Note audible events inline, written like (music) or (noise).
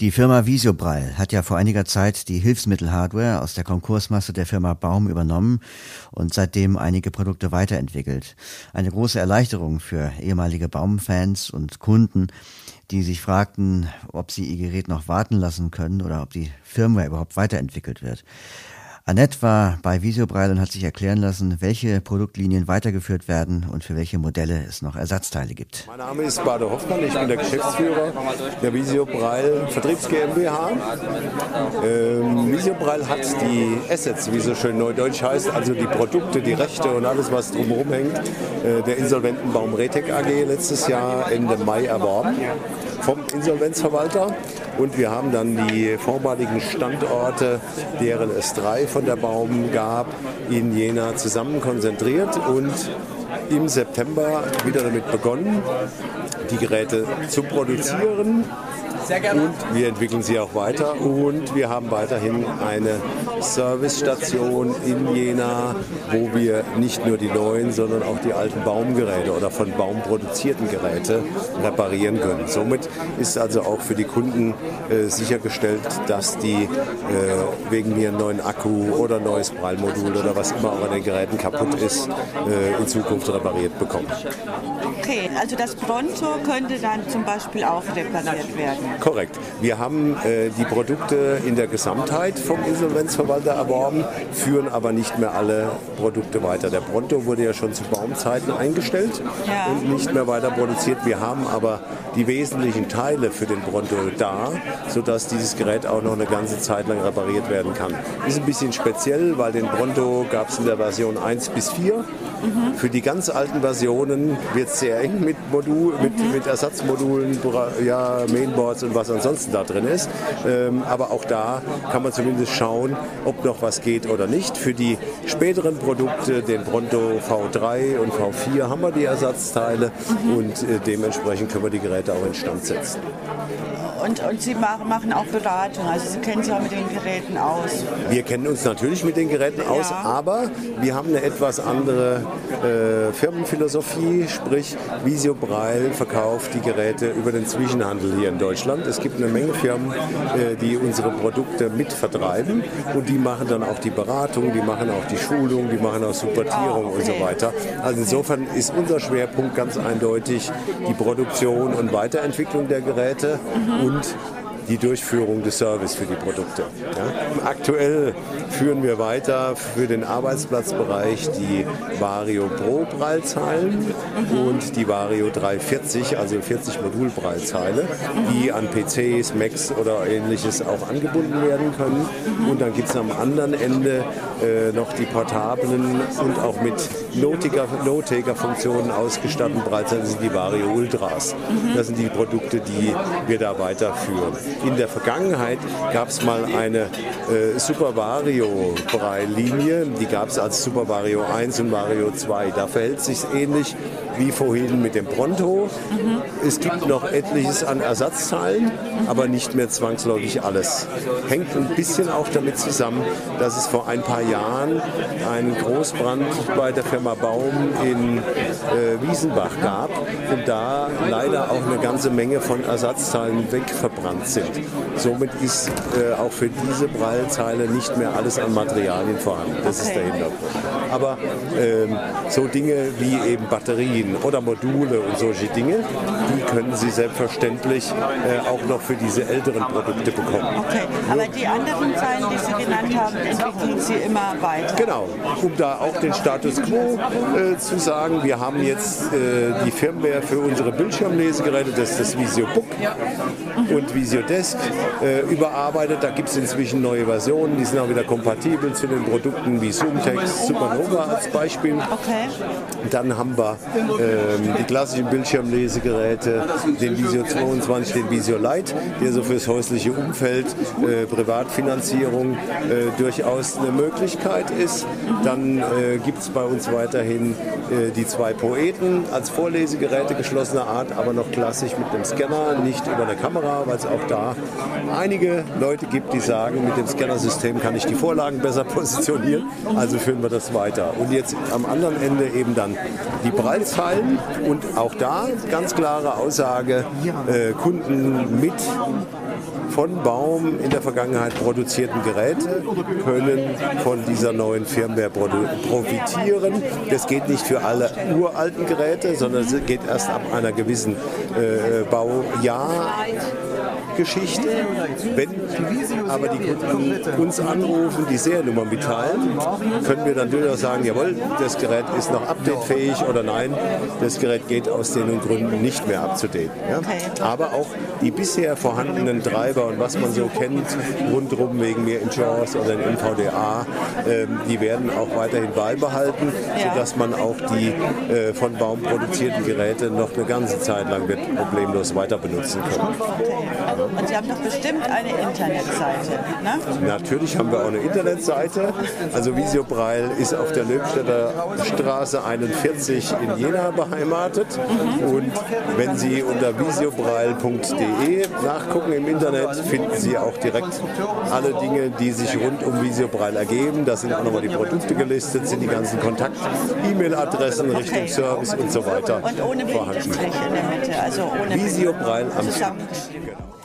Die Firma Visiobrall hat ja vor einiger Zeit die Hilfsmittelhardware aus der Konkursmasse der Firma Baum übernommen und seitdem einige Produkte weiterentwickelt. Eine große Erleichterung für ehemalige Baumfans und Kunden, die sich fragten, ob sie ihr Gerät noch warten lassen können oder ob die Firmware überhaupt weiterentwickelt wird. Annette war bei Visiobrail und hat sich erklären lassen, welche Produktlinien weitergeführt werden und für welche Modelle es noch Ersatzteile gibt. Mein Name ist Bade Hoffmann, ich bin der Geschäftsführer der Visiobrail Vertriebs GmbH. Ähm, Visiobrail hat die Assets, wie so schön neudeutsch heißt, also die Produkte, die Rechte und alles, was drumherum hängt, äh, der insolventen Baum Retec AG letztes Jahr Ende Mai erworben vom Insolvenzverwalter. Und wir haben dann die vormaligen Standorte, deren es drei von der Baum gab, in Jena zusammen konzentriert und im September wieder damit begonnen, die Geräte zu produzieren sehr gerne. Und wir entwickeln sie auch weiter und wir haben weiterhin eine Servicestation in Jena, wo wir nicht nur die neuen, sondern auch die alten Baumgeräte oder von Baum produzierten Geräte reparieren können. Somit ist also auch für die Kunden äh, sichergestellt, dass die äh, wegen mir einen neuen Akku oder neues Prallmodul oder was immer auch an den Geräten kaputt ist, äh, in Zukunft repariert bekommen. Okay, also das Pronto könnte dann zum Beispiel auch repariert werden. Korrekt. Wir haben äh, die Produkte in der Gesamtheit vom Insolvenzverwalter erworben, führen aber nicht mehr alle Produkte weiter. Der Pronto wurde ja schon zu Baumzeiten eingestellt ja. und nicht mehr weiter produziert. Wir haben aber die wesentlichen Teile für den Pronto da, sodass dieses Gerät auch noch eine ganze Zeit lang repariert werden kann. Ist ein bisschen speziell, weil den Pronto gab es in der Version 1 bis 4. Mhm. Für die ganz alten Versionen wird es sehr eng mit, Modul, mit, mhm. mit Ersatzmodulen, ja, Mainboards und was ansonsten da drin ist. Ähm, aber auch da kann man zumindest schauen, ob noch was geht oder nicht. Für die späteren Produkte, den Pronto V3 und V4, haben wir die Ersatzteile mhm. und äh, dementsprechend können wir die Geräte auch instand setzen. Und, und Sie machen auch Beratung, also Sie kennen sich auch mit den Geräten aus. Wir kennen uns natürlich mit den Geräten aus, ja. aber wir haben eine etwas andere äh, Firmenphilosophie, sprich Visio Breil verkauft die Geräte über den Zwischenhandel hier in Deutschland. Es gibt eine Menge Firmen, äh, die unsere Produkte mit vertreiben und die machen dann auch die Beratung, die machen auch die Schulung, die machen auch Supportierung oh, okay. und so weiter. Also insofern ist unser Schwerpunkt ganz eindeutig die Produktion und Weiterentwicklung der Geräte mhm. und And. Die Durchführung des Service für die Produkte. Ja. Aktuell führen wir weiter für den Arbeitsplatzbereich die Vario Pro Prallzeilen und die Vario 340, also 40 Modulprallzeile, die an PCs, Macs oder ähnliches auch angebunden werden können. Und dann gibt es am anderen Ende äh, noch die portablen und auch mit No-Taker-Funktionen ausgestatteten Prallzeilen, sind die Vario Ultras. Das sind die Produkte, die wir da weiterführen. In der Vergangenheit gab es mal eine äh, Super Vario Linie, die gab es als Super Vario 1 und Vario 2. Da verhält sich ähnlich wie vorhin mit dem Pronto. Mhm. Es gibt noch etliches an Ersatzteilen, aber nicht mehr zwangsläufig alles. Hängt ein bisschen auch damit zusammen, dass es vor ein paar Jahren einen Großbrand bei der Firma Baum in äh, Wiesenbach gab und da leider auch eine ganze Menge von Ersatzteilen wegverbrannt sind. Somit ist äh, auch für diese Prallzeile nicht mehr alles an Materialien vorhanden. Das okay. ist der Hintergrund. Aber ähm, so Dinge wie eben Batterien oder Module und solche Dinge, die können Sie selbstverständlich äh, auch noch für diese älteren Produkte bekommen. Okay, aber die anderen Zeilen, die Sie genannt haben, entwickeln Sie immer weiter. Genau, um da auch den Status quo äh, zu sagen, wir haben jetzt äh, die Firmware für unsere Bildschirmlesegeräte, das ist das Visio Book und Visio Desk äh, überarbeitet. Da gibt es inzwischen neue Versionen, die sind auch wieder kompatibel zu den Produkten wie Zoomtext, Supernova als Beispiel. Okay. Dann haben wir ähm, die klassischen Bildschirmlesegeräte, den Visio 22, den Visio Lite, der so fürs häusliche Umfeld, äh, Privatfinanzierung äh, durchaus eine Möglichkeit ist. Dann äh, gibt es bei uns weiterhin äh, die zwei Poeten als Vorlesegeräte geschlossener Art, aber noch klassisch mit einem Scanner, nicht über eine Kamera, weil es auch da da einige Leute gibt, die sagen, mit dem Scannersystem kann ich die Vorlagen besser (laughs) positionieren. Also führen wir das weiter. Und jetzt am anderen Ende eben dann die Breilzeilen und auch da ganz klare Aussage, äh, Kunden mit von Baum in der Vergangenheit produzierten Geräte können von dieser neuen Firmware profitieren. Das geht nicht für alle uralten Geräte, sondern es geht erst ab einer gewissen äh, Baujahr Geschichte. Wenn aber die Kunden uns anrufen, die Seriennummer mitteilen, können wir dann durchaus sagen, jawohl, das Gerät ist noch updatefähig oder nein, das Gerät geht aus den Gründen nicht mehr abzudaten. Ja? Aber auch die bisher vorhandenen Treiber und was man so kennt, rundherum wegen mir Insurance oder den NVDA, äh, die werden auch weiterhin beibehalten, sodass man auch die äh, von Baum produzierten Geräte noch eine ganze Zeit lang wird problemlos weiter benutzen können. Und Sie haben doch bestimmt eine Internetseite, ne? Natürlich haben wir auch eine Internetseite. Also Visio Breil ist auf der Löbstädter Straße 41 in Jena beheimatet. Mhm. Und wenn Sie unter visiobreil.de nachgucken im Internet, finden Sie auch direkt alle Dinge, die sich rund um Visio Breil ergeben. Da sind auch nochmal die Produkte gelistet, sind die ganzen Kontakt, E-Mail-Adressen okay. Richtung Service und so weiter. Und ohne Bindestrich in der Mitte, also ohne Visio Breil am Genau.